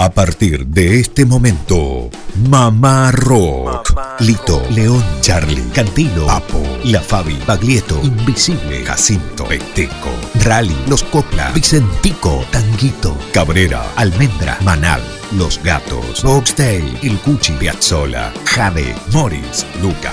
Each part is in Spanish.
A partir de este momento, Mamá Rock. Lito, León, Charlie, Cantilo, Papo, La Fabi, Baglietto, Invisible, Jacinto, Peteco, Rally, Los Copla, Vicentico, Tanguito, Cabrera, Almendra, Manal, Los Gatos, Boxtail, El Cuchi, Piazzola, Jade, Morris, Luca,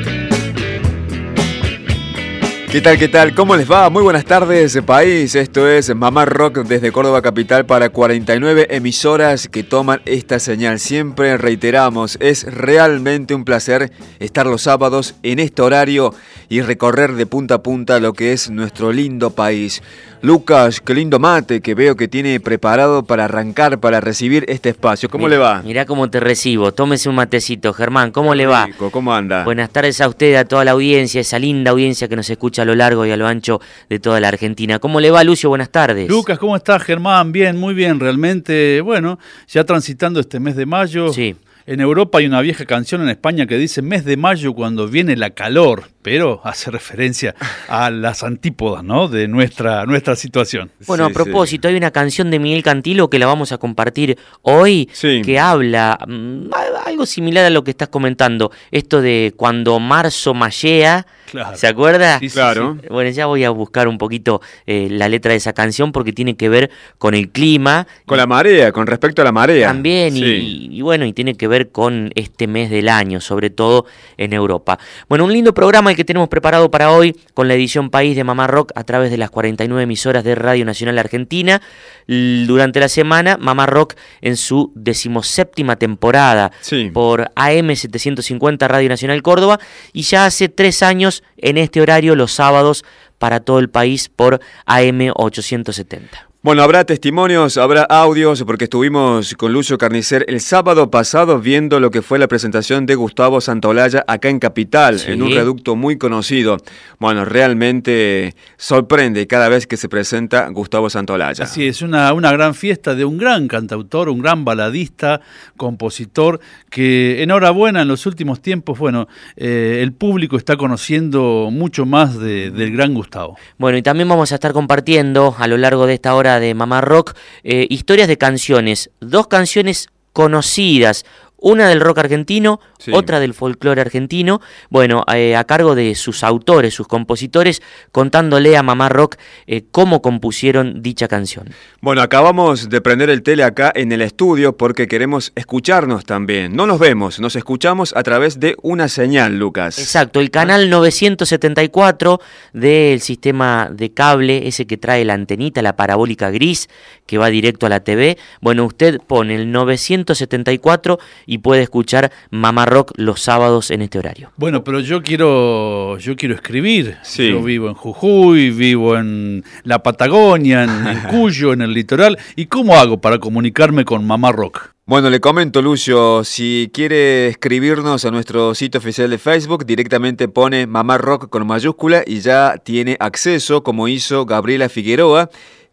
¿Qué tal, qué tal? ¿Cómo les va? Muy buenas tardes, país. Esto es Mamá Rock desde Córdoba Capital para 49 emisoras que toman esta señal. Siempre reiteramos, es realmente un placer estar los sábados en este horario y recorrer de punta a punta lo que es nuestro lindo país. Lucas, qué lindo mate que veo que tiene preparado para arrancar, para recibir este espacio. ¿Cómo le va? Mirá cómo te recibo. Tómese un matecito, Germán. ¿Cómo le va? ¿Cómo anda? Buenas tardes a usted, a toda la audiencia, esa linda audiencia que nos escucha a lo largo y a lo ancho de toda la Argentina. ¿Cómo le va, Lucio? Buenas tardes. Lucas, ¿cómo estás, Germán? Bien, muy bien. Realmente, bueno, ya transitando este mes de mayo. Sí. En Europa hay una vieja canción en España que dice mes de mayo cuando viene la calor, pero hace referencia a las antípodas ¿no? de nuestra, nuestra situación. Bueno, a propósito, hay una canción de Miguel Cantilo que la vamos a compartir hoy que habla mm, algo similar a lo que estás comentando, esto de cuando marzo mallea, ¿se acuerda? Sí, claro. Bueno, ya voy a buscar un poquito eh, la letra de esa canción porque tiene que ver con el clima. Con la marea, con respecto a la marea. También, y bueno, y tiene que ver con este mes del año, sobre todo en Europa. Bueno, un lindo programa el que tenemos preparado para hoy con la edición País de Mamá Rock a través de las 49 emisoras de Radio Nacional Argentina. Durante la semana, Mamá Rock en su decimoséptima temporada por AM 750 Radio Nacional Córdoba y ya hace tres años en este horario los sábados para todo el país por AM 870. Bueno, habrá testimonios, habrá audios, porque estuvimos con Lucio Carnicer el sábado pasado viendo lo que fue la presentación de Gustavo Santolaya acá en Capital, en un reducto muy conocido. Bueno, realmente sorprende cada vez que se presenta Gustavo Santolaya. Así es, una, una gran fiesta de un gran cantautor, un gran baladista, compositor, que enhorabuena en los últimos tiempos, bueno, eh, el público está conociendo mucho más del gran Gustavo. Bueno, y también vamos a estar compartiendo a lo largo de esta hora de Mamá Rock, eh, historias de canciones, dos canciones conocidas, una del rock argentino, otra del folclore argentino, bueno, eh, a cargo de sus autores, sus compositores, contándole a Mamá Rock eh, cómo compusieron dicha canción. Bueno, acabamos de prender el tele acá en el estudio porque queremos escucharnos también. No nos vemos, nos escuchamos a través de una señal, Lucas. Exacto, el canal 974 del sistema de cable, ese que trae la antenita, la parabólica gris, que va directo a la TV. Bueno, usted pone el 974 y puede escuchar Mamá Rock los sábados en este horario. Bueno, pero yo quiero, yo quiero escribir. Sí. Yo vivo en Jujuy, vivo en la Patagonia, en, Cuyo, en el litoral. ¿Y cómo hago para comunicarme con Mamá Rock? Bueno, le comento, Lucio, si quiere escribirnos a nuestro sitio oficial de Facebook, directamente pone Mamá Rock con mayúscula y ya tiene acceso, como hizo Gabriela Figueroa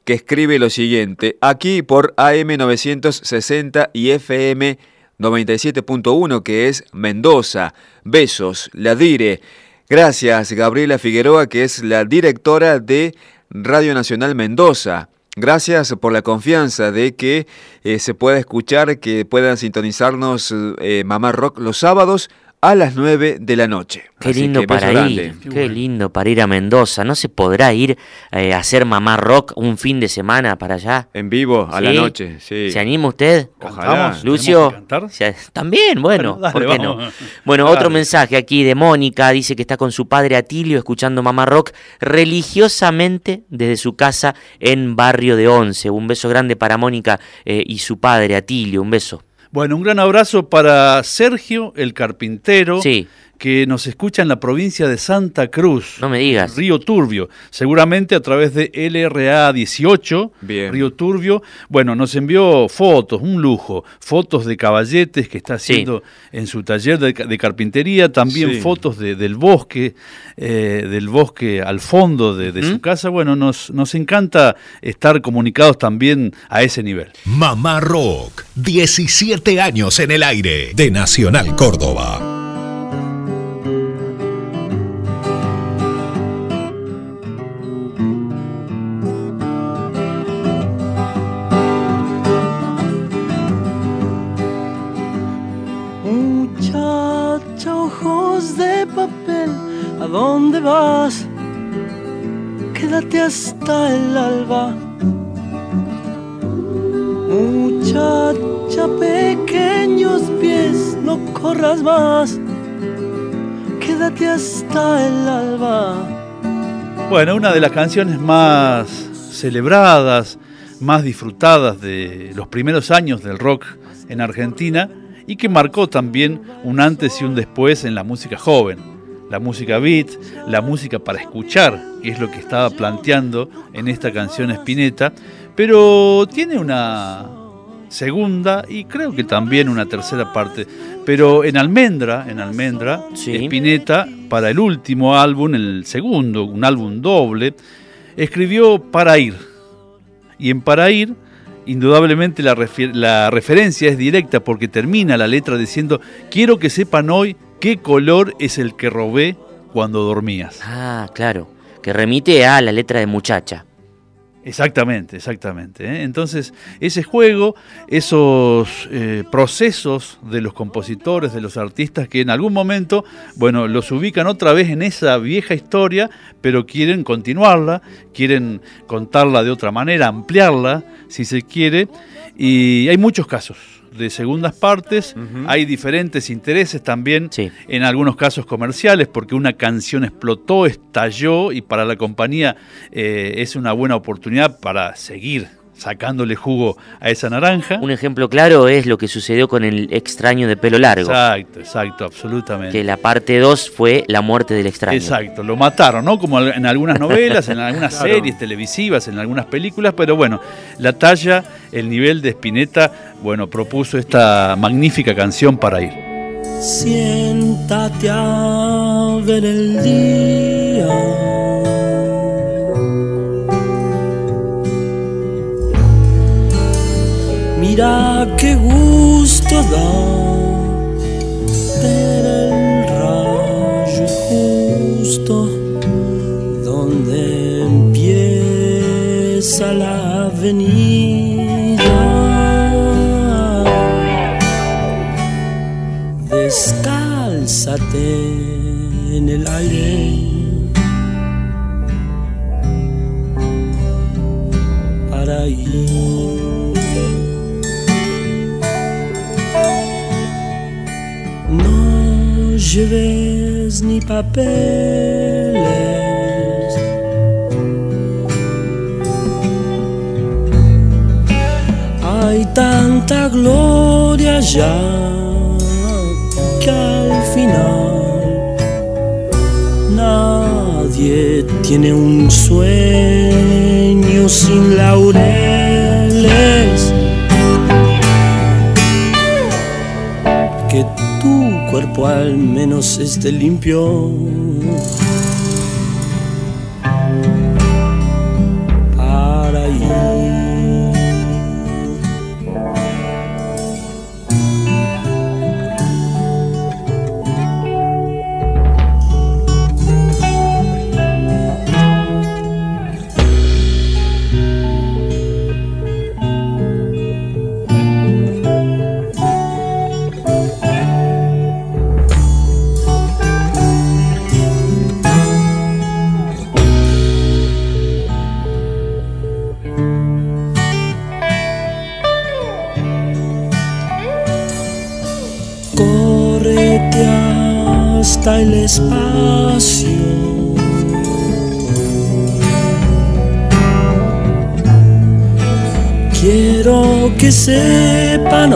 que escribe lo siguiente, aquí por AM960 y FM 97.1 que es Mendoza. Besos, la dire. Gracias Gabriela Figueroa que es la directora de Radio Nacional Mendoza. Gracias por la confianza de que eh, se pueda escuchar, que puedan sintonizarnos eh, Mamá Rock los sábados a las 9 de la noche. Qué lindo para ir, qué, lindo para ir a Mendoza. ¿No se podrá ir eh, a hacer mamá rock un fin de semana para allá? En vivo, a la noche, sí. ¿Se anima usted? Ojalá. Lucio, también, bueno, ¿por qué no? Bueno, otro mensaje aquí de Mónica, dice que está con su padre Atilio escuchando mamá rock religiosamente desde su casa en Barrio de Once. Un beso grande para Mónica eh, y su padre Atilio, un beso. Bueno, un gran abrazo para Sergio, el carpintero, que nos escucha en la provincia de Santa Cruz. No me digas. Río Turbio, seguramente a través de LRA 18, Bien. Río Turbio. Bueno, nos envió fotos, un lujo, fotos de caballetes que está haciendo en su taller de, de carpintería, también Sí. fotos de- del bosque, eh, del bosque al fondo de, de su casa. Bueno, nos, nos encanta estar comunicados también a ese nivel. Mamá Rock, 17 años en el aire de Nacional Córdoba. Hasta el alba. Muchacha, pequeños pies, no corras más. Quédate hasta el alba. Bueno, una de las canciones más celebradas, más disfrutadas de los primeros años del rock en Argentina y que marcó también un antes y un después en la música joven. La música beat, la música para escuchar, que es lo que estaba planteando en esta canción Spinetta, pero tiene una segunda y creo que también una tercera parte. Pero en Almendra, en Almendra, Sí. Spinetta, para el último álbum, el segundo, un álbum doble, escribió Para ir. Y en Para ir, indudablemente la, referencia es directa porque termina la letra diciendo, quiero que sepan hoy qué color es el que robé cuando dormías. Ah, claro. Que remite a la letra de muchacha. Exactamente, exactamente. ¿eh? Entonces, ese juego, esos eh, procesos de los compositores, de los artistas que en algún momento, bueno, los ubican otra vez en esa vieja historia, pero quieren continuarla, quieren contarla de otra manera, ampliarla, si se quiere. Y hay muchos casos de segundas partes, hay diferentes intereses también Sí. en algunos casos comerciales, porque una canción explotó, estalló y para la compañía eh, es una buena oportunidad para seguir sacándole jugo a esa naranja. Un ejemplo claro es lo que sucedió con el extraño de pelo largo. Exacto, exacto, absolutamente. Que la parte 2 fue la muerte del extraño. Exacto, lo mataron, ¿no? Como en algunas novelas, en algunas series televisivas, en algunas películas, pero bueno, la talla, el nivel de Spinetta, bueno, propuso esta magnífica canción para ir. Siéntate a ver el día. Qué gusto da ver el rayo justo donde empieza la avenida. Descálzate en el aire. Para ir. No lleves ni papeles. Hay tanta gloria ya que al final nadie tiene un sueño sin laureles. Cuerpo al menos esté limpio. Que sepan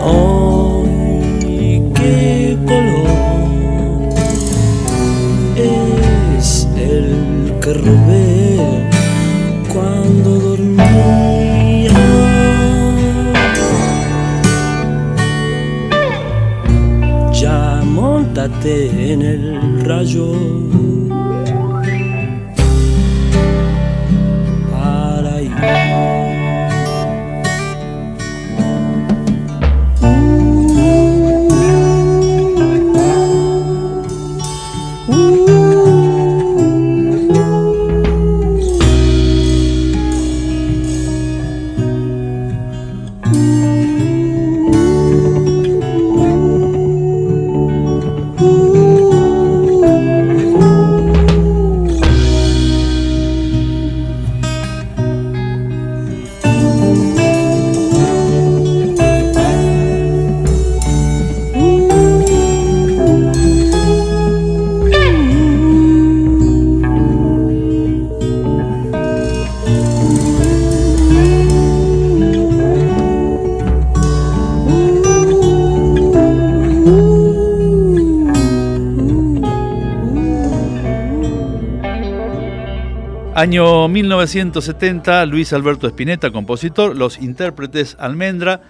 Año 1970, Luis Alberto Spinetta, compositor, los intérpretes Almendra,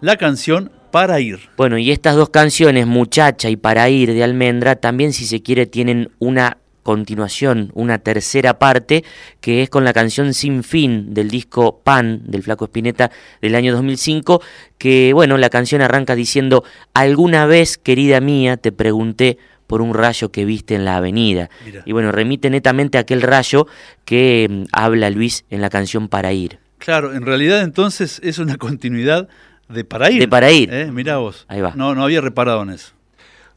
la canción Para ir. Bueno, y estas dos canciones, Muchacha y Para ir de Almendra, también si se quiere tienen una continuación, una tercera parte, que es con la canción Sin Fin del disco Pan del Flaco Spinetta del año 2005, que bueno, la canción arranca diciendo, alguna vez, querida mía, te pregunté por un rayo que viste en la avenida. Mira. Y bueno, remite netamente a aquel rayo que mm, habla Luis en la canción Para ir. Claro, en realidad entonces es una continuidad de Para ir. De Para ir. ¿Eh? Mirá vos. Ahí va. No, no había reparado en eso.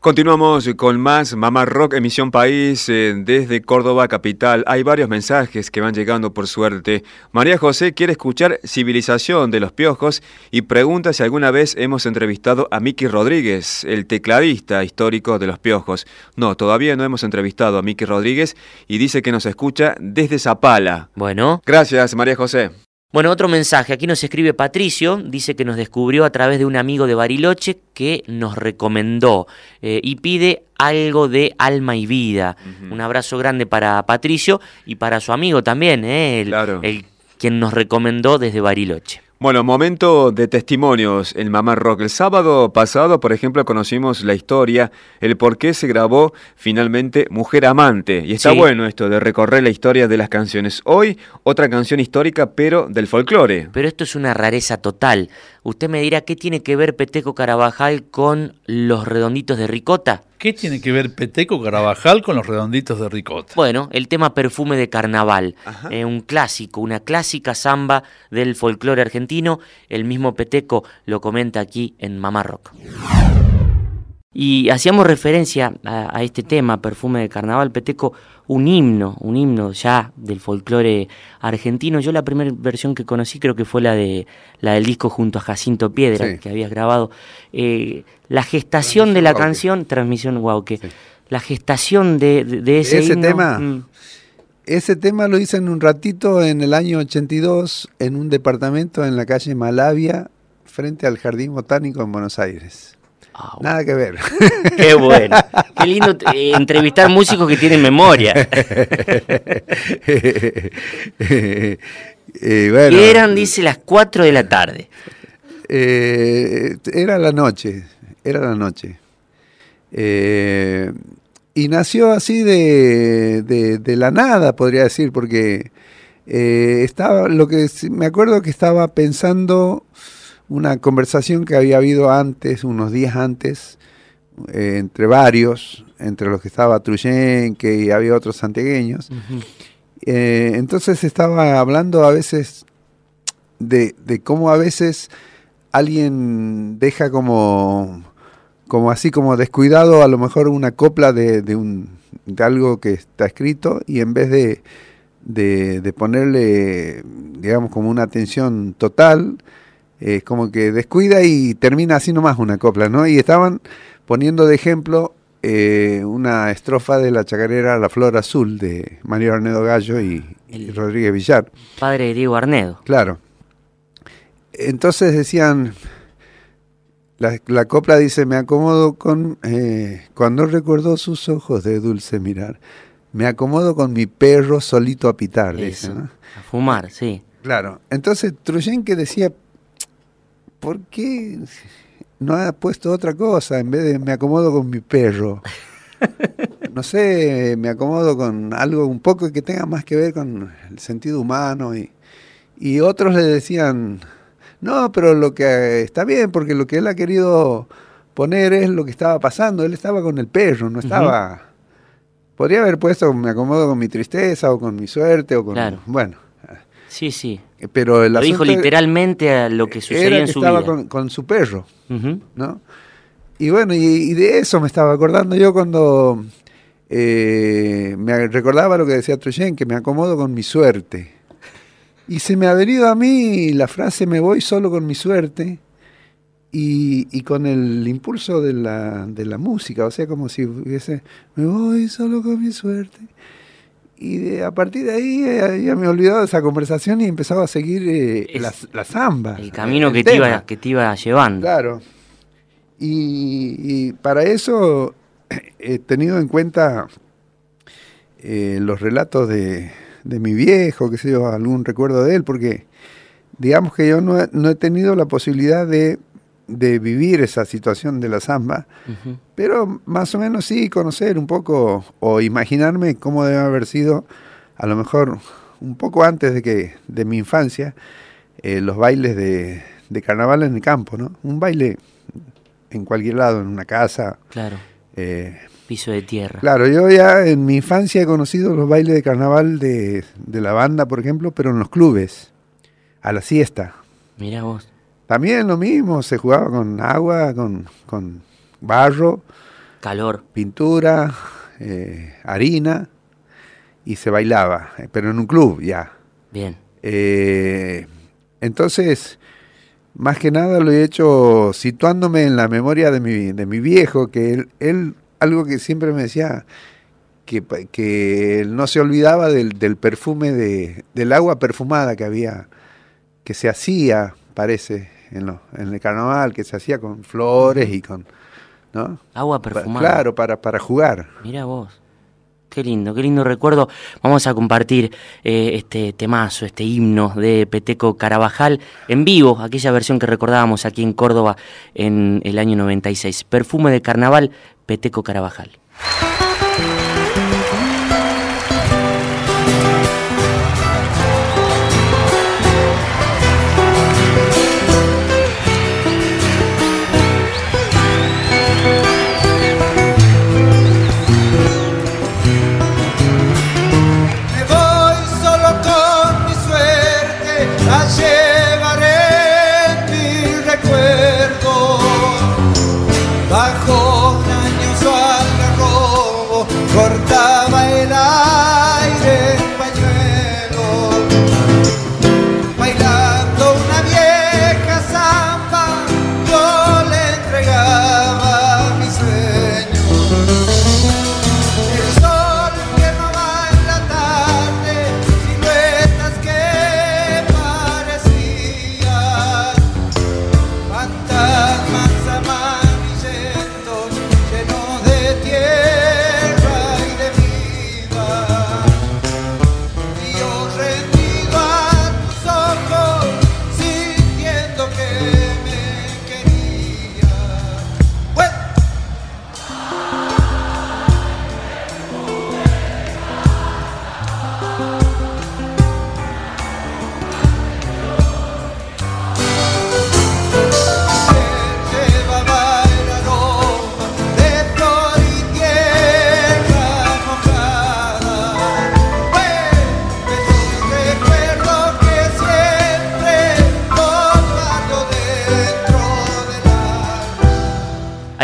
Continuamos con más Mamá Rock, emisión país eh, desde Córdoba capital. Hay varios mensajes que van llegando por suerte. María José quiere escuchar Civilización de los Piojos y pregunta si alguna vez hemos entrevistado a Miki Rodríguez, el tecladista histórico de los Piojos. No, todavía no hemos entrevistado a Miki Rodríguez y dice que nos escucha desde Zapala. Bueno, Gracias, María José. Bueno, otro mensaje. Aquí nos escribe Patricio, dice que nos descubrió a través de un amigo de Bariloche que nos recomendó eh, y pide algo de alma y vida. Un abrazo grande para Patricio y para su amigo también, eh, el, Claro. el quien nos recomendó desde Bariloche. Bueno, momento de testimonios en Mamá Rock. El sábado pasado, por ejemplo, conocimos la historia, el por qué se grabó finalmente Mujer Amante. Y está Sí. bueno esto de recorrer la historia de las canciones. Hoy, otra canción histórica, pero del folclore. Pero esto es una rareza total. Usted me dirá qué tiene que ver Peteco Carabajal con los redonditos de ricota. ¿Qué tiene que ver Peteco Carabajal con los redonditos de ricota? Bueno, el tema Perfume de Carnaval, eh, un clásico, una clásica samba del folclore argentino. El mismo Peteco lo comenta aquí en Mamá Rock. Y hacíamos referencia a, a este tema, Perfume de Carnaval, Peteco, un himno, un himno ya del folclore argentino. Yo la primera versión que conocí creo que fue la de la del disco junto a Jacinto Piedra, Sí. que habías grabado. Eh, la gestación de la Guauque. canción, transmisión Guauque, la gestación de, de- de ese, Ese himno, tema. mm, Ese tema lo hice en un ratito en el año 82 en un departamento en la calle Malavia frente al Jardín Botánico en Buenos Aires. Ah, bueno. Nada que ver. Qué bueno. Qué lindo eh, entrevistar músicos que tienen memoria. Bueno, Y eran, dice, las 4 de la tarde. eh, era la noche, era la noche. Eh, y nació así de, de- de la nada, podría decir, porque eh, estaba, lo que me acuerdo que estaba pensando una conversación que había habido antes, unos días antes, eh, entre varios, entre los que estaba Truyenque y había otros santiagueños. Eh, entonces estaba hablando a veces de, de cómo a veces alguien deja como, como así como descuidado a lo mejor una copla de, de un, de algo que está escrito y en vez de, de, de ponerle, digamos, como una atención total, es como que descuida y termina así nomás una copla, ¿no? Y estaban poniendo de ejemplo eh, una estrofa de la chacarera La Flor Azul de Mario Arnedo Gallo y, Rodríguez Villar. Padre de Diego Arnedo. Claro. Entonces decían, la, la copla dice, me acomodo con, eh, cuando recuerdo sus ojos de dulce mirar, me acomodo con mi perro solito a pitar, dice, Eso, ¿no? a fumar, sí. Claro. Entonces Truyenque decía, ¿por qué no ha puesto otra cosa en vez de me acomodo con mi perro? No sé, me acomodo con algo un poco que tenga más que ver con el sentido humano y, y otros le decían, no, pero lo que está bien, porque lo que él ha querido poner es lo que estaba pasando, él estaba con el perro, no estaba... Podría haber puesto me acomodo con mi tristeza o con mi suerte o con... Claro. Bueno, Sí, sí. pero el Lo dijo literalmente a lo que sucedía era en que su estaba vida. con, con su perro. ¿no? Y bueno, y, y de eso me estaba acordando yo cuando eh, me recordaba lo que decía Troyen, que me acomodo con mi suerte. Y se me ha venido a mí la frase me voy solo con mi suerte y, y con el impulso de la, de la música, o sea, como si hubiese me voy solo con mi suerte. Y de- a partir de ahí eh, ya me he olvidado de esa conversación y empezaba a seguir eh, Es la, la zamba. El camino el que te, iba, que te iba llevando. Claro. Y, y para eso he tenido en cuenta eh, los relatos de, de mi viejo, que sé yo, algún recuerdo de él, porque digamos que yo no no he tenido la posibilidad de, de vivir esa situación de la samba, pero más o menos sí conocer un poco o imaginarme cómo debe haber sido, a lo mejor un poco antes de que de mi infancia, eh, los bailes de, de carnaval en el campo, ¿no? Un baile en cualquier lado, en una casa. Claro, eh, piso de tierra. claro, yo ya en mi infancia he conocido los bailes de carnaval de, de la banda, por ejemplo, pero en los clubes, a la siesta. Mira vos. También lo mismo, se jugaba con agua, con, con barro, Calor. pintura, eh, harina y se bailaba, eh, pero en un club ya. Bien. Eh, entonces, más que nada lo he hecho situándome en la memoria de mi, de mi viejo, que él, él, algo que siempre me decía, que, que él no se olvidaba del, del perfume de, del agua perfumada que había, que se hacía, parece, en, lo- en el carnaval, que se hacía con flores y con... ¿no? Agua perfumada. Claro, para, para jugar. Mira vos. Qué lindo, qué lindo recuerdo. Vamos a compartir eh, este temazo, este himno de Peteco Carabajal en vivo, aquella versión que recordábamos aquí en Córdoba en el año 96. Perfume de carnaval, Peteco Carabajal.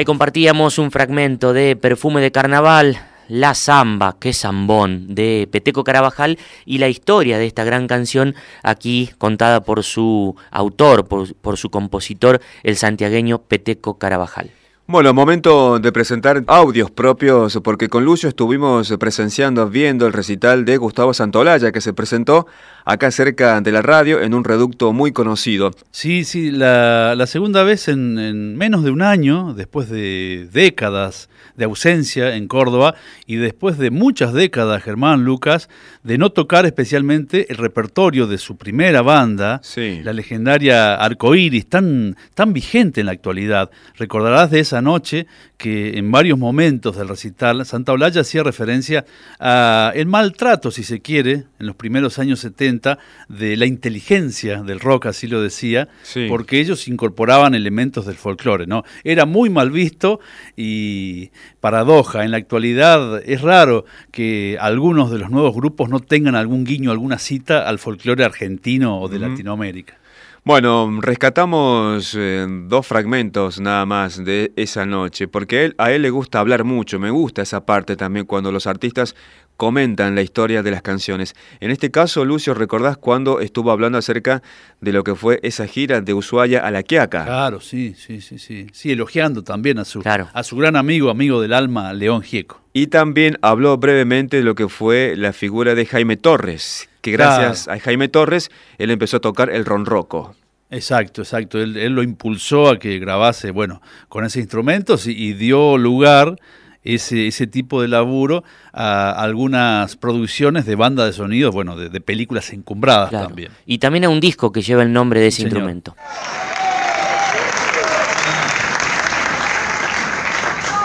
Compartíamos un fragmento de Perfume de Carnaval, La Zamba, que zambón, de Peteco Carabajal y la historia de esta gran canción aquí contada por su autor, por, por su compositor, el santiagueño Peteco Carabajal. Bueno, momento de presentar audios propios, porque con Lucio estuvimos presenciando, viendo el recital de Gustavo Santolaya, que se presentó acá cerca de la radio en un reducto muy conocido. Sí, sí, la, segunda vez en menos de un año, después de décadas de ausencia en Córdoba y después de muchas décadas, Germán Lucas, de no tocar especialmente el repertorio de su primera banda, Sí. la legendaria Arcoiris, tan, tan vigente en la actualidad. Recordarás de esa noche que en varios momentos del recital Santa Olalla hacía referencia a el maltrato, si se quiere, en los primeros años 70, de la inteligencia del rock, así lo decía, Sí. porque ellos incorporaban elementos del folclore, ¿no? Era muy mal visto y paradoja, en la actualidad es raro que algunos de los nuevos grupos no tengan algún guiño, alguna cita al folclore argentino o de. Latinoamérica. Bueno, rescatamos eh, dos fragmentos nada más de esa noche, porque él, a él le gusta hablar mucho, me gusta esa parte también cuando los artistas comentan la historia de las canciones. En este caso, Lucio, ¿recordás cuando estuvo hablando acerca de lo que fue esa gira de Ushuaia a La Quiaca? Claro, sí, sí, sí, sí. Sí, elogiando también a su, Claro. a su gran amigo, amigo del alma, León Gieco. Y también habló brevemente de lo que fue la figura de Jaime Torres, que gracias a Jaime Torres él empezó a tocar el ronroco. Exacto, exacto. Él, él lo impulsó a que grabase, bueno, con ese instrumento y, y dio lugar ese, ese tipo de laburo a algunas producciones de banda de sonidos, bueno, de, de películas encumbradas Claro. también. Y también a un disco que lleva el nombre de ese Señor. instrumento.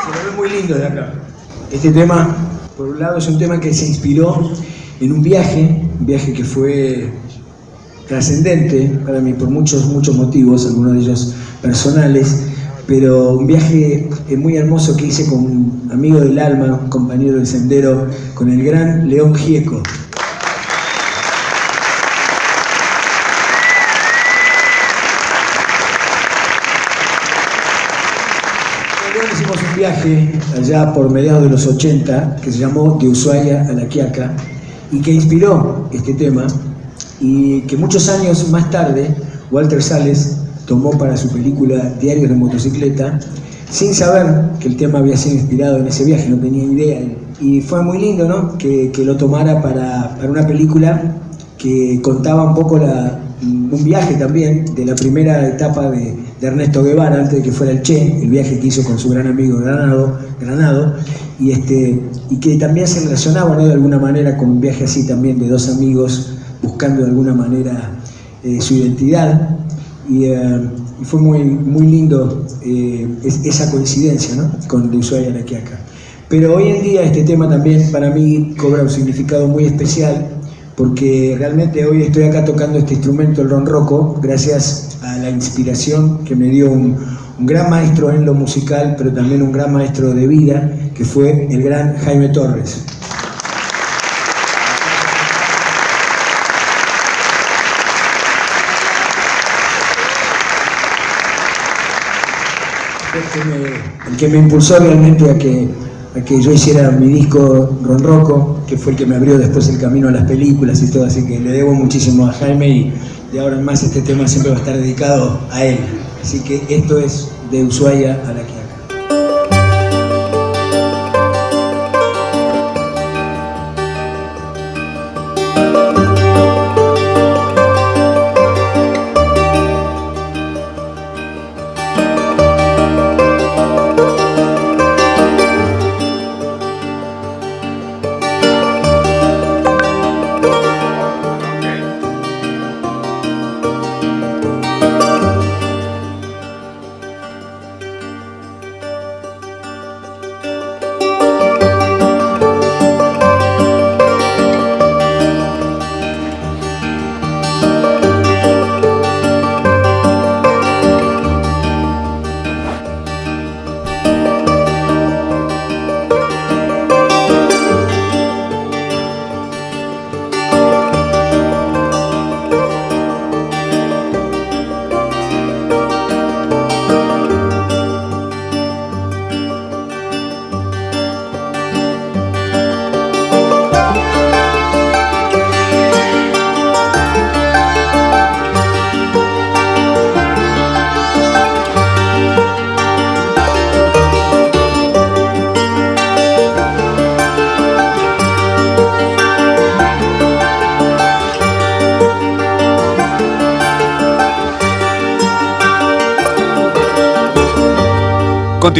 Se lo ve muy lindo de acá. Este tema, por un lado, es un tema que se inspiró en un viaje, un viaje que fue trascendente para mí por muchos, muchos motivos, algunos de ellos personales, pero un viaje eh, muy hermoso que hice con un amigo del alma, un compañero del sendero, con el gran León Gieco. León hicimos un viaje allá por mediados de los 80 que se llamó De Ushuaia a La Quiaca y que inspiró este tema y que muchos años más tarde Walter Sales tomó para su película Diarios de motocicleta sin saber que el tema había sido inspirado en ese viaje, no tenía idea. Y fue muy lindo ¿no? que, que lo tomara para, para una película que contaba un poco la, un viaje también de la primera etapa de, de Ernesto Guevara, antes de que fuera el Che, el viaje que hizo con su gran amigo Granado, Granado y, este, y que también se relacionaba ¿no? de alguna manera con un viaje así también de dos amigos buscando de alguna manera eh, su identidad. Y, eh, y fue muy, muy lindo eh, es- esa coincidencia ¿no? con De Ushuaia a La Quiaca. Pero hoy en día este tema también para mí cobra un significado muy especial porque realmente hoy estoy acá tocando este instrumento, el ronroco, gracias a la inspiración que me dio un gran maestro en lo musical, pero también un gran maestro de vida, que fue el gran Jaime Torres. El que me, que impulsó realmente a que, a que yo hiciera mi disco Ronroco, que fue el que me abrió después el camino a las películas y todo, así que le debo muchísimo a Jaime y de ahora en más este tema siempre va a estar dedicado a él. Así que esto es de Ushuaia a la Quiaca.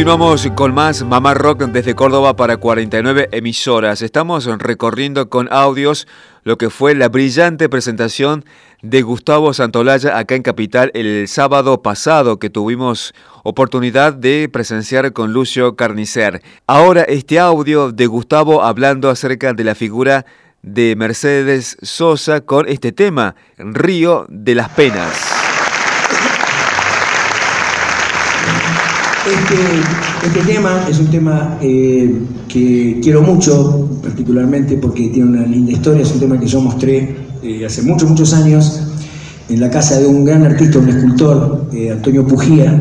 Continuamos con más Mamá Rock desde Córdoba para 49 emisoras. Estamos recorriendo con audios lo que fue la brillante presentación de Gustavo Santolaya acá en Capital el sábado pasado que tuvimos oportunidad de presenciar con Lucio Carnicer. Ahora este audio de Gustavo hablando acerca de la figura de Mercedes Sosa con este tema, Río de las Penas. Este, este tema es un tema eh, que quiero mucho, particularmente porque tiene una linda historia. Es un tema que yo mostré eh, hace muchos, muchos años en la casa de un gran artista, un escultor, eh, Antonio Pujía,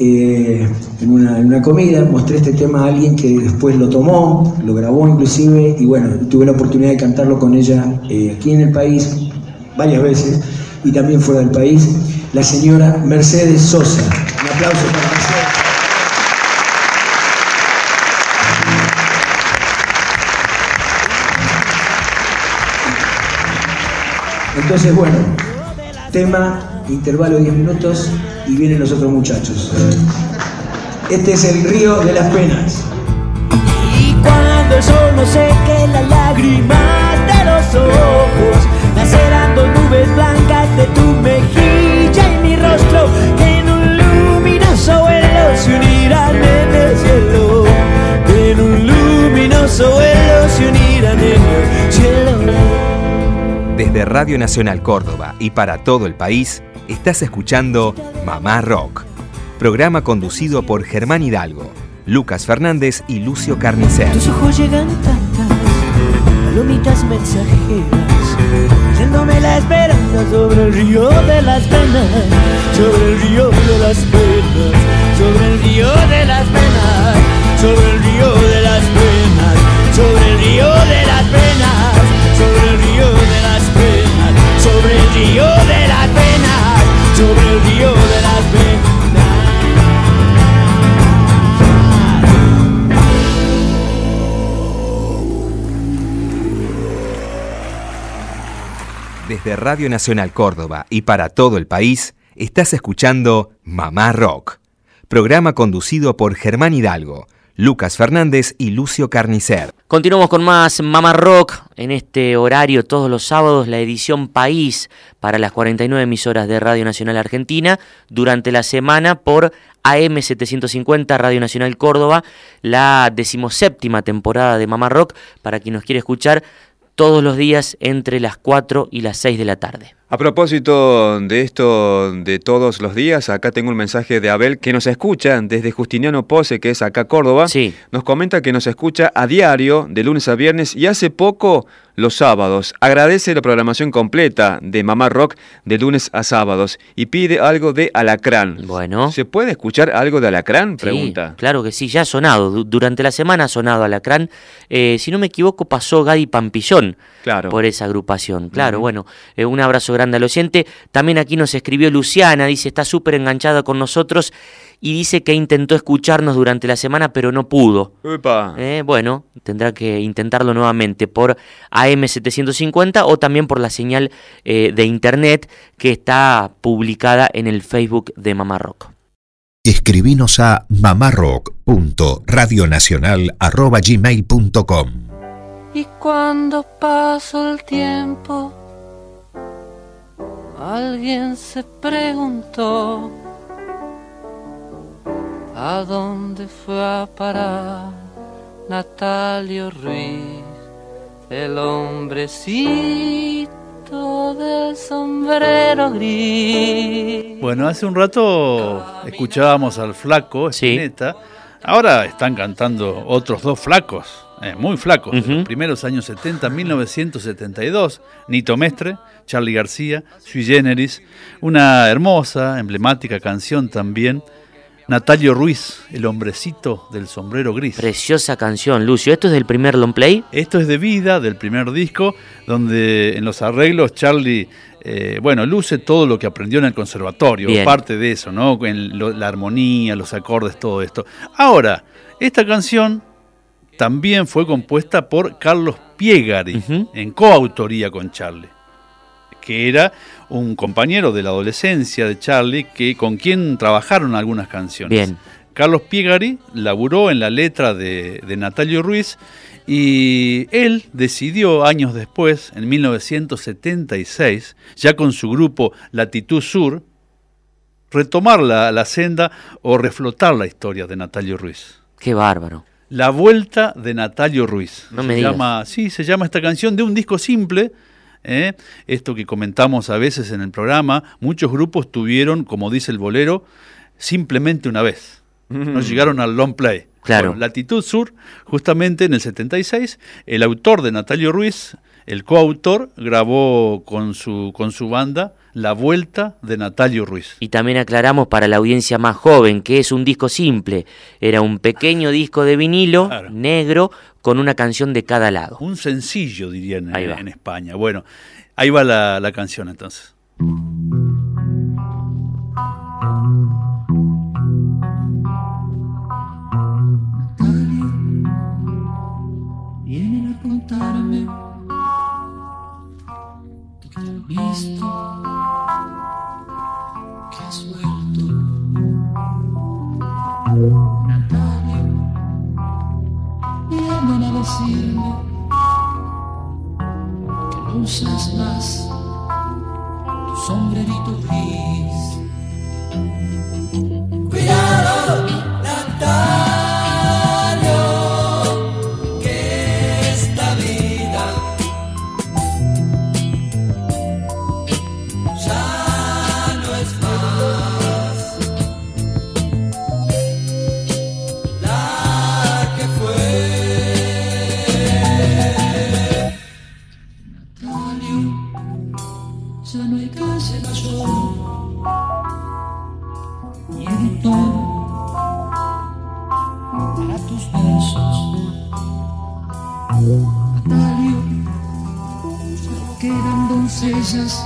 en una, comida. Mostré este tema a alguien que después lo tomó, lo grabó inclusive, y bueno, tuve la oportunidad de cantarlo con ella aquí en el país varias veces y también fuera del país. La señora Mercedes Sosa. Un aplauso para Mercedes. Entonces, bueno, tema, intervalo 10 minutos y vienen los otros muchachos. Este es el río de las penas. Y cuando el sol no seque las lágrimas de los ojos, nacerán dos nubes blancas de tu mejilla y mi rostro, en un luminoso vuelo se unirán en el cielo. En un luminoso vuelo se unirán en el cielo. Desde Radio Nacional Córdoba y para todo el país, estás escuchando Mamá Rock, programa conducido por Germán Hidalgo, Lucas Fernández y Lucio Carnicer. Tus ojos llegan tantas palomitas mensajeras, yéndome la esperanza sobre el río de las penas, sobre el río de las penas, sobre el río de las penas, sobre el río de las penas, sobre el río de las penas, río de sobre el río de las penas. Desde Radio Nacional Córdoba y para todo el país, estás escuchando Mamá Rock, programa conducido por Germán Hidalgo, Lucas Fernández y Lucio Carnicer. Continuamos con más Mamá Rock en este horario todos los sábados, la edición País para las 49 emisoras de Radio Nacional Argentina, durante la semana por AM 750 Radio Nacional Córdoba, la decimoséptima temporada de Mamá Rock, para quien nos quiere escuchar todos los días entre las 4 y las 6 de la tarde. A propósito de esto de todos los días, acá tengo un mensaje de Abel que nos escucha desde Justiniano Pose, que es acá Córdoba. Sí. Nos comenta que nos escucha a diario, de lunes a viernes y hace poco los sábados. Agradece la programación completa de Mamá Rock de lunes a sábados y pide algo de Alacrán. Bueno. ¿Se puede escuchar algo de Alacrán? Pregunta. Sí, claro que sí, ya ha sonado. Du- Durante la semana ha sonado Alacrán. Eh, si no me equivoco, pasó Gadi Pampillón Claro. por esa agrupación. Claro, bueno, eh, un abrazo grande al oyente. También aquí nos escribió Luciana, dice, está súper enganchada con nosotros y dice que intentó escucarnos durante la semana, pero no pudo. Epa. Eh, bueno, tendrá que intentarlo nuevamente por AM750 o también por la señal eh, de internet que está publicada en el Facebook de Mamá Rock. Escribinos a mamarrock.radionacional.gmail.com Y cuando pasó el tiempo, alguien se preguntó a dónde fue a parar Natalio Ruiz, el hombrecito del sombrero gris. Bueno, hace un rato escuchábamos al flaco Sí. Ahora están cantando otros dos flacos, eh, muy flacos, de Ujú. los primeros años 70, 1972. Nito Mestre, Charlie García, Sui Generis, una hermosa, emblemática canción también. Natalio Ruiz, el hombrecito del sombrero gris. Preciosa canción, Lucio. ¿Esto es del primer long play? Esto es de vida del primer disco, donde en los arreglos Charlie, eh, bueno, luce todo lo que aprendió en el conservatorio, Bien. parte de eso, ¿no? En lo- la armonía, los acordes, todo esto. Ahora, esta canción también fue compuesta por Carlos Piegari, en coautoría con Charlie, que era un compañero de la adolescencia de Charlie, que con quien trabajaron algunas canciones. Bien. Carlos Piegari laburó en la letra de, de Natalio Ruiz y él decidió años después, en 1976, ya con su grupo Latitud Sur, retomar la, la senda o reflotar la historia de Natalio Ruiz. Qué bárbaro. La vuelta de Natalio Ruiz. No se me digas. llama, sí, se llama esta canción de un disco simple. ¿Eh? Esto que comentamos a veces en el programa, muchos grupos tuvieron, como dice el bolero, simplemente una vez. No llegaron al long play. Claro. Bueno, Latitud Sur, justamente en el 76, el autor de Natalio Ruiz, el coautor, grabó con su, con su banda La Vuelta de Natalio Ruiz. Y también aclaramos para la audiencia más joven que es un disco simple. Era un pequeño disco de vinilo Claro. negro con una canción de cada lado. Un sencillo, dirían en, en España. Bueno, ahí va la, la canción entonces. Que has vuelto. Natalia, vienen a decirme que no usas más tu sombrerito gris. Jesus.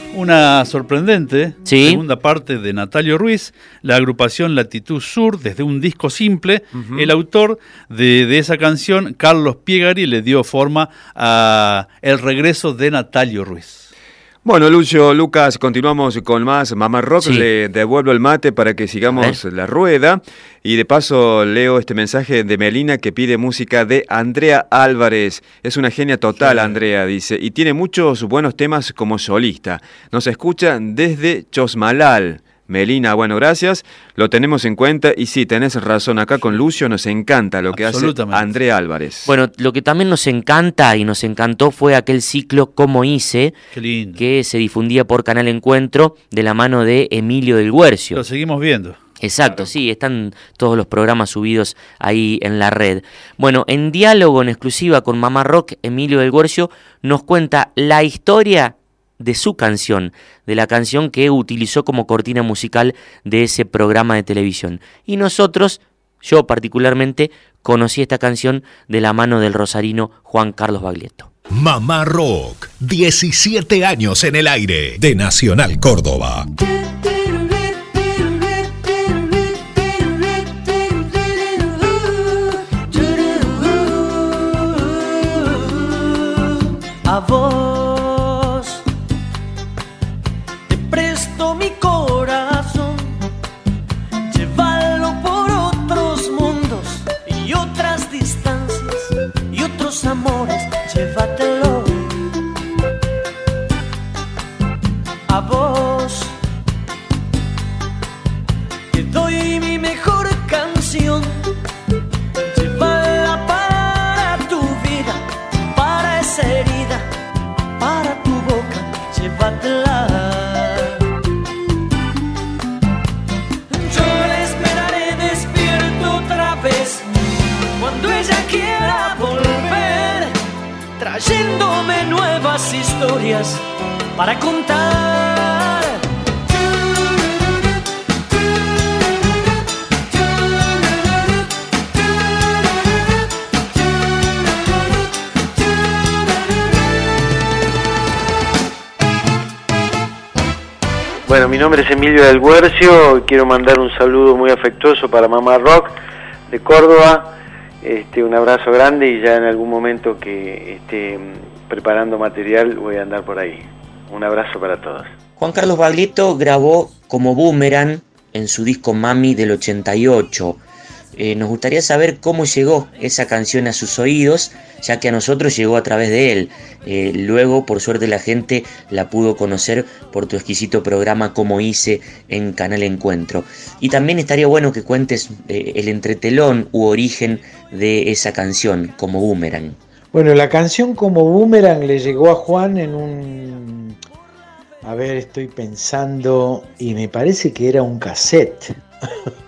una sorprendente Sí. segunda parte de Natalio Ruiz, la agrupación Latitud Sur, desde un disco simple. El autor de, de esa canción, Carlos Piegari, le dio forma a El regreso de Natalio Ruiz. Bueno, Lucio, Lucas, continuamos con más Mamá Rock. Sí. Le devuelvo el mate para que sigamos la rueda. Y de paso leo este mensaje de Melina que pide música de Andrea Álvarez. Es una genia total, Andrea, dice. Y tiene muchos buenos temas como solista. Nos escucha desde Chosmalal. Melina, bueno, gracias. Lo tenemos en cuenta. Y sí, tenés razón. Acá con Lucio nos encanta lo que hace. Andrea Álvarez. Bueno, lo que también nos encanta y nos encantó fue aquel ciclo Como hice, Qué lindo. que se difundía por Canal Encuentro de la mano de Emilio del Guercio. Lo seguimos viendo. Exacto, sí, están todos los programas subidos ahí en la red. Bueno, en diálogo en exclusiva con Mamá Rock, Emilio del Guercio nos cuenta la historia de su canción, de la canción que utilizó como cortina musical de ese programa de televisión. Y nosotros, yo particularmente, conocí esta canción de la mano del rosarino Juan Carlos Baglietto. Mamá Rock, 17 años en el aire de Nacional Córdoba. Emilio del Guercio, quiero mandar un saludo muy afectuoso para Mamá Rock de Córdoba, este, un abrazo grande y ya en algún momento que esté preparando material voy a andar por ahí. Un abrazo para todos. Juan Carlos Baglietto grabó como Boomerang en su disco Mami del 88. Eh, nos gustaría saber cómo llegó esa canción a sus oídos, ya que a nosotros llegó a través de él. Eh, luego, por suerte, la gente la pudo conocer por tu exquisito programa Como hice en Canal Encuentro. Y también estaría bueno que cuentes eh, el entretelón u origen de esa canción, como Boomerang. Bueno, la canción como boomerang le llegó a Juan en un... A ver, estoy pensando y me parece que era un cassette.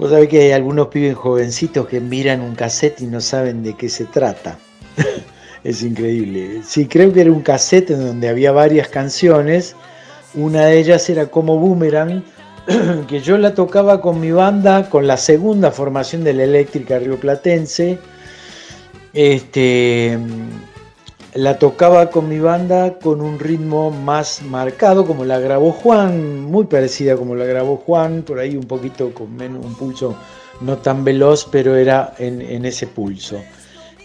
Vos sabés que hay algunos pibes jovencitos que miran un cassette y no saben de qué se trata. es increíble. Sí, creo que era un cassette en donde había varias canciones. Una de ellas era como Boomerang, que yo la tocaba con mi banda, con la segunda formación de la eléctrica rioplatense. Este, la tocaba con mi banda con un ritmo más marcado, como la grabó Juan, muy parecida como la grabó Juan, por ahí un poquito con menos, un pulso no tan veloz, pero era en, ese pulso.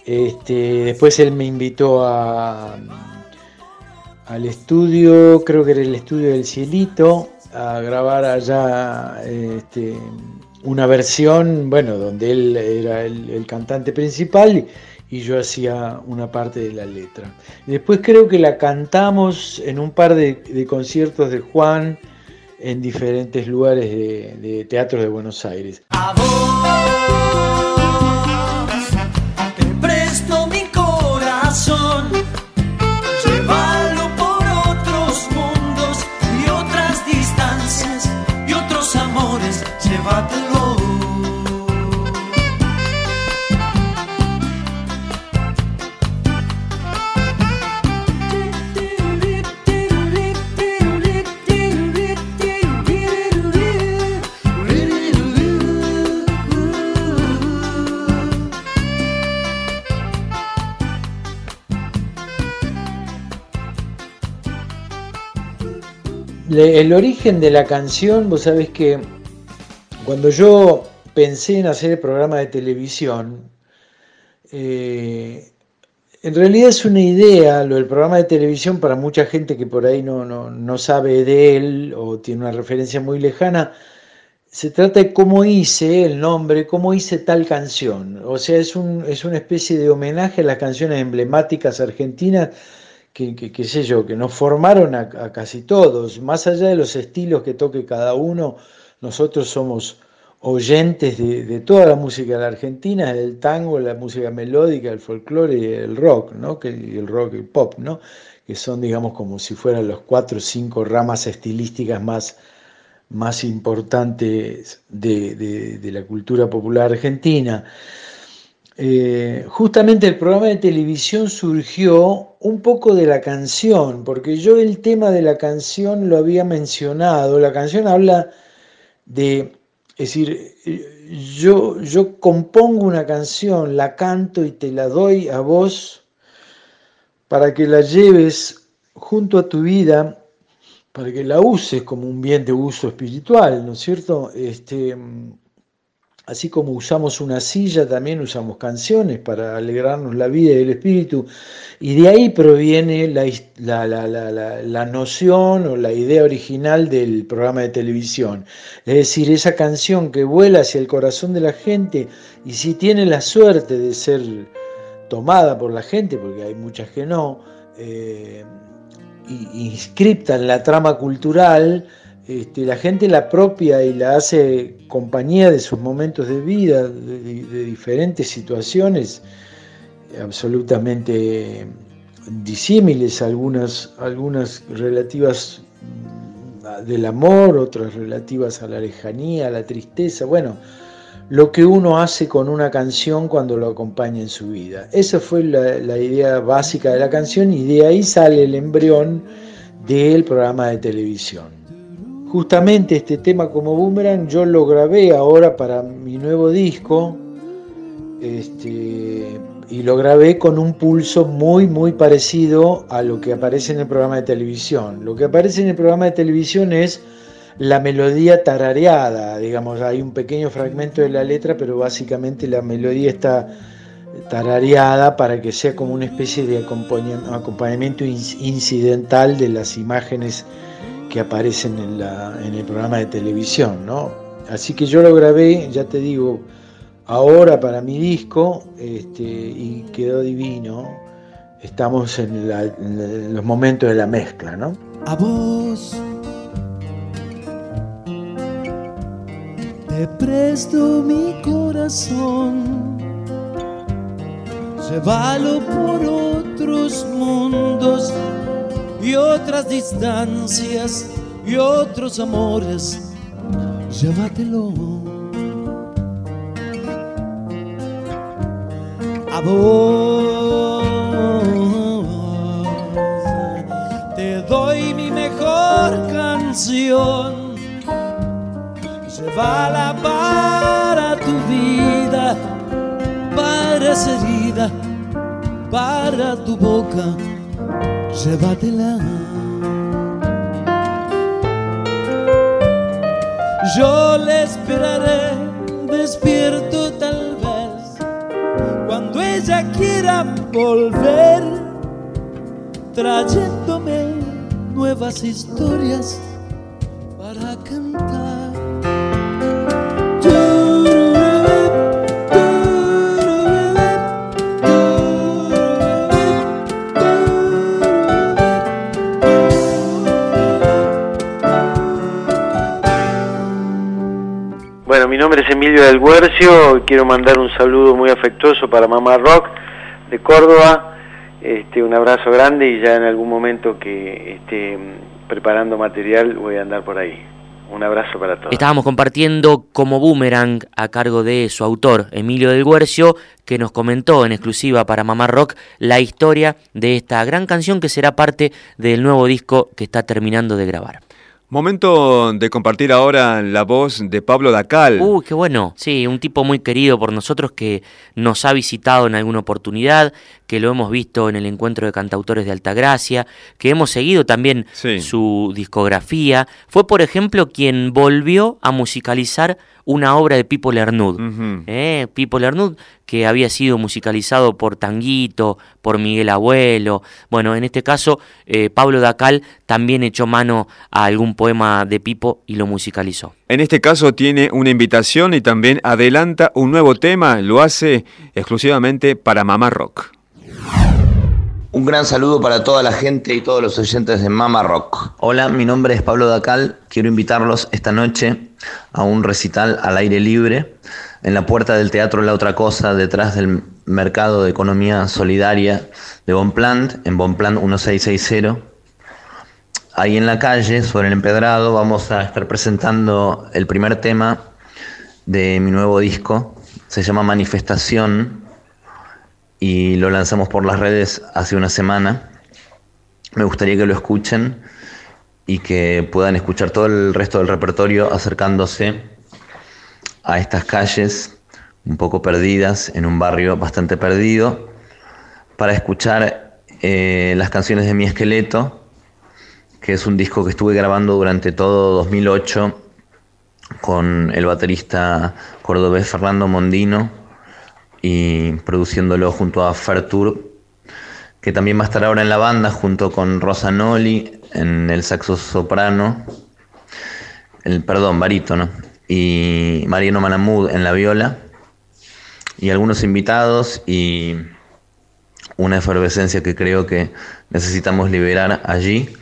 Este, después él me invitó a, al estudio, creo que era el estudio del Cielito, a grabar allá este, una versión, bueno, donde él era el cantante principal y yo hacía una parte de la letra. Después creo que la cantamos en un par de, conciertos de Juan en diferentes lugares de, teatros de Buenos Aires. El origen de la canción, vos sabés que cuando yo pensé en hacer el programa de televisión, eh, en realidad es una idea, lo del programa de televisión, para mucha gente que por ahí no, no, no sabe de él o tiene una referencia muy lejana, se trata de cómo hice el nombre, cómo hice tal canción. O sea, es, un, es una especie de homenaje a las canciones emblemáticas argentinas que, que, sé yo, que nos formaron a, casi todos. Más allá de los estilos que toque cada uno, nosotros somos oyentes de, de, toda la música de la Argentina, del tango, la música melódica, el folclore y el rock, ¿no? Que, el rock y el pop, ¿no? que son, digamos, como si fueran los cuatro o cinco ramas estilísticas más, más importantes de, de la cultura popular argentina. Eh, justamente el programa de televisión surgió un poco de la canción, porque yo el tema de la canción lo había mencionado, la canción habla de es decir, yo, yo compongo una canción, la canto y te la doy a vos para que la lleves junto a tu vida, para que la uses como un bien de uso espiritual, ¿no es cierto? Este, Así como usamos una silla, también usamos canciones para alegrarnos la vida y el espíritu. Y de ahí proviene la, la, la, la, noción o la idea original del programa de televisión. Es decir, esa canción que vuela hacia el corazón de la gente y si tiene la suerte de ser tomada por la gente, porque hay muchas que no, eh, inscripta en la trama cultural, este, la gente la propia y la hace compañía de sus momentos de vida, de, diferentes situaciones absolutamente disímiles, algunas, relativas del amor, otras relativas a la lejanía, a la tristeza, bueno, lo que uno hace con una canción cuando lo acompaña en su vida. Esa fue la idea básica de la canción y de ahí sale el embrión del programa de televisión. Justamente este tema como boomerang yo lo grabé ahora para mi nuevo disco este, y lo grabé con un pulso muy muy parecido a lo que aparece en el programa de televisión. Lo que aparece en el programa de televisión es la melodía tarareada, digamos, hay un pequeño fragmento de la letra, pero básicamente la melodía está tarareada para que sea como una especie de acompañamiento incidental de las imágenes que aparecen en, la, en el programa de televisión, ¿no? Así que yo lo grabé, ya te digo, ahora para mi disco este, y quedó divino. Estamos en, la, los momentos de la mezcla, ¿no? A vos te presto mi corazón, llévalo por otros mundos y otras distancias y otros amores, llévatelo. A vos. Te doy mi mejor canción, llévala para tu vida, para esa herida, para tu boca llévatela. Yo le esperaré despierto tal vez cuando ella quiera volver, trayéndome nuevas historias Emilio del Guercio, quiero mandar un saludo muy afectuoso para Mamá Rock de Córdoba, este, un abrazo grande y ya en algún momento que esté preparando material voy a andar por ahí. Un abrazo para todos. Estábamos compartiendo como boomerang a cargo de su autor, Emilio del Guercio, que nos comentó en exclusiva para Mamá Rock la historia de esta gran canción que será parte del nuevo disco que está terminando de grabar. Momento de compartir ahora la voz de Pablo Dacal. Uy, qué bueno. Sí, un tipo muy querido por nosotros que nos ha visitado en alguna oportunidad, que lo hemos visto en el encuentro de cantautores de Altagracia, que hemos seguido también Sí. su discografía. Fue, por ejemplo, quien volvió a musicalizar una obra de Pipo Lernud. Eh, Pipo Lernud, que había sido musicalizado por Tanguito, por Miguel Abuelo. Bueno, en este caso, eh, Pablo Dacal también echó mano a algún poema de Pipo y lo musicalizó. En este caso tiene una invitación y también adelanta un nuevo tema, lo hace exclusivamente para Mamá Rock. Un gran saludo para toda la gente y todos los oyentes de Mama Rock. Hola, mi nombre es Pablo Dacal. Quiero invitarlos esta noche a un recital al aire libre en la puerta del Teatro La Otra Cosa, detrás del Mercado de Economía Solidaria de Bonpland, en Bonpland 1660. Ahí en la calle, sobre el empedrado, vamos a estar presentando el primer tema de mi nuevo disco. Se llama Manifestación y lo lanzamos por las redes hace una semana. Me gustaría que lo escuchen y que puedan escuchar todo el resto del repertorio acercándose a estas calles un poco perdidas, en un barrio bastante perdido, para escuchar eh, las canciones de Mi Esqueleto, que es un disco que estuve grabando durante todo 2008 con el baterista cordobés Fernando Mondino y produciéndolo junto a Fertur, que también va a estar ahora en la banda junto con Rosa Noli en el saxo soprano, el perdón, barítono, y Mariano Manamud en la viola, y algunos invitados y una efervescencia que creo que necesitamos liberar allí.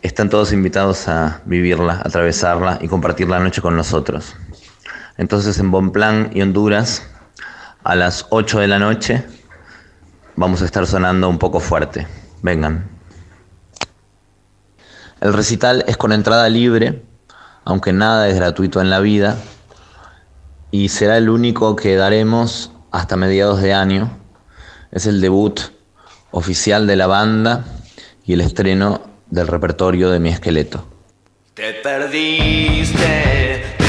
Están todos invitados a vivirla, atravesarla y compartir la noche con nosotros. Entonces en Bonplan y Honduras, a las 8 de la noche, vamos a estar sonando un poco fuerte. Vengan. El recital es con entrada libre, aunque nada es gratuito en la vida, y será el único que daremos hasta mediados de año. Es el debut oficial de la banda y el estreno del repertorio de mi esqueleto. Te perdiste, te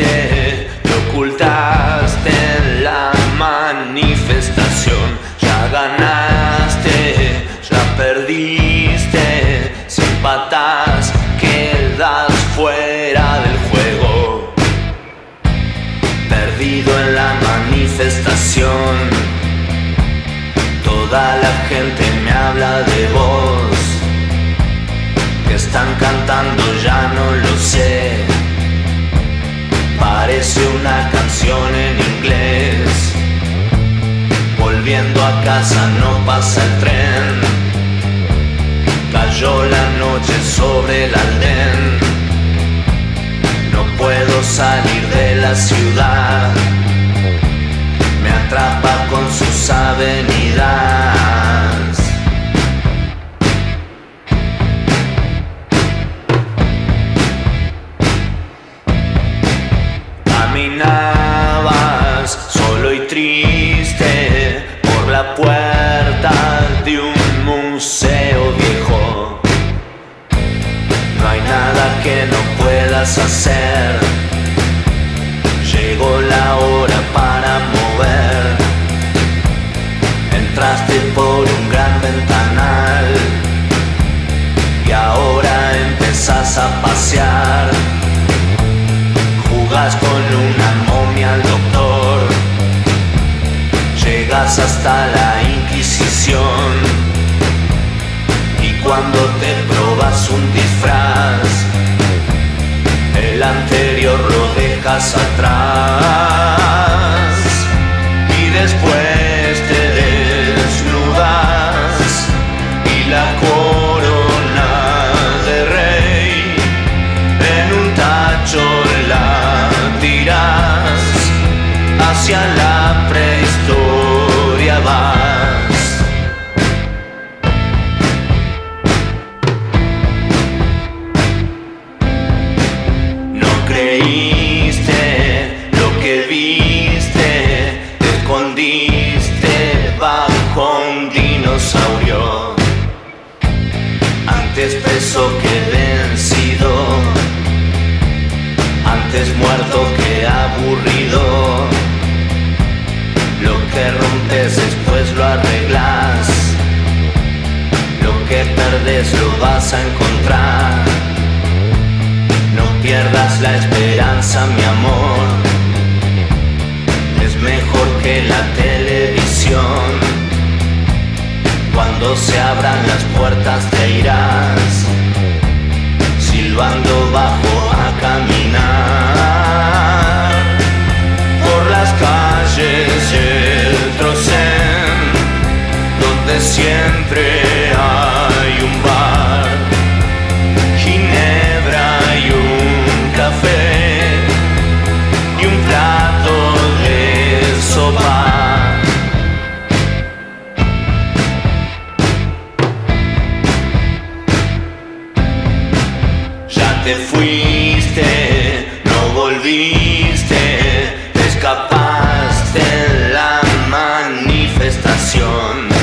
escondiste, te ocultaste en la manifestación. Ya ganaste, ya perdiste, sin patas quedas fuera del juego. Perdido en la manifestación. Toda la gente me habla de vos que están cantando ya no lo sé. Parece una canción en inglés. Volviendo a casa no pasa el tren. Cayó la noche sobre el andén. No puedo salir de la ciudad. Me atrapa con sus avenidas. Lo que rompes después lo arreglas. Lo que perdes lo vas a encontrar. No pierdas la esperanza, mi amor. Es mejor que la televisión. Cuando se abran las puertas te irás silbando bajo a caminar calles del Trocén, donde siempre hay un bar, ginebra y un café y un plato de sopa. Ya te fuiste,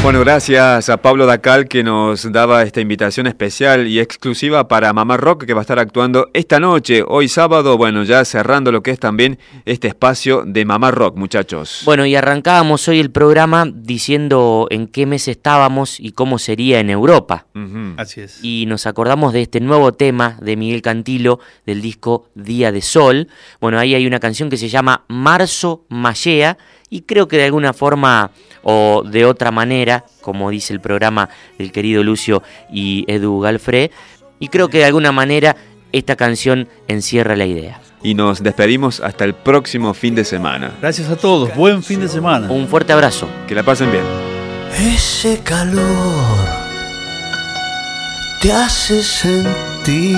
Bueno, gracias a Pablo Dacal que nos daba esta invitación especial y exclusiva para Mamá Rock que va a estar actuando esta noche, hoy sábado, bueno, ya cerrando lo que es también este espacio de Mamá Rock, muchachos. Bueno, y arrancábamos hoy el programa diciendo en qué mes estábamos y cómo sería en Europa. Así es. Y nos acordamos de este nuevo tema de Miguel Cantilo del disco Día de Sol. Bueno, ahí hay una canción que se llama Marzo Mallea y creo que de alguna forma o de otra manera, como dice el programa del querido Lucio y Edu Galfré, y creo que de alguna manera esta canción encierra la idea. Y nos despedimos hasta el próximo fin de semana. Gracias a todos. Buen fin de semana. Un fuerte abrazo. Que la pasen bien. Ese calor te hace sentir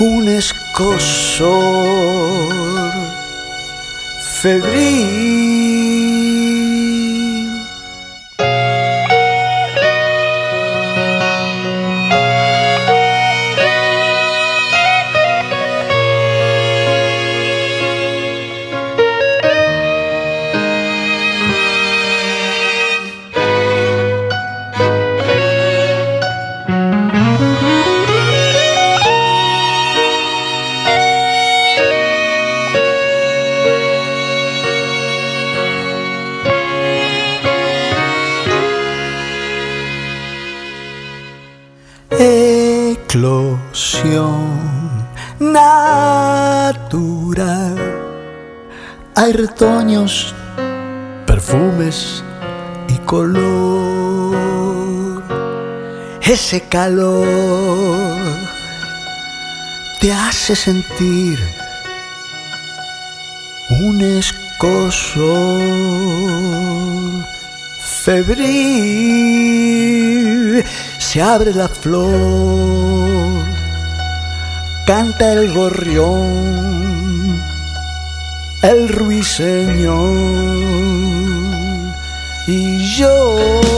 un escosor febril. Hay perfumes y color. Ese calor te hace sentir un escosor febril. Se abre la flor, canta el gorrión, el ruiseñor y yo.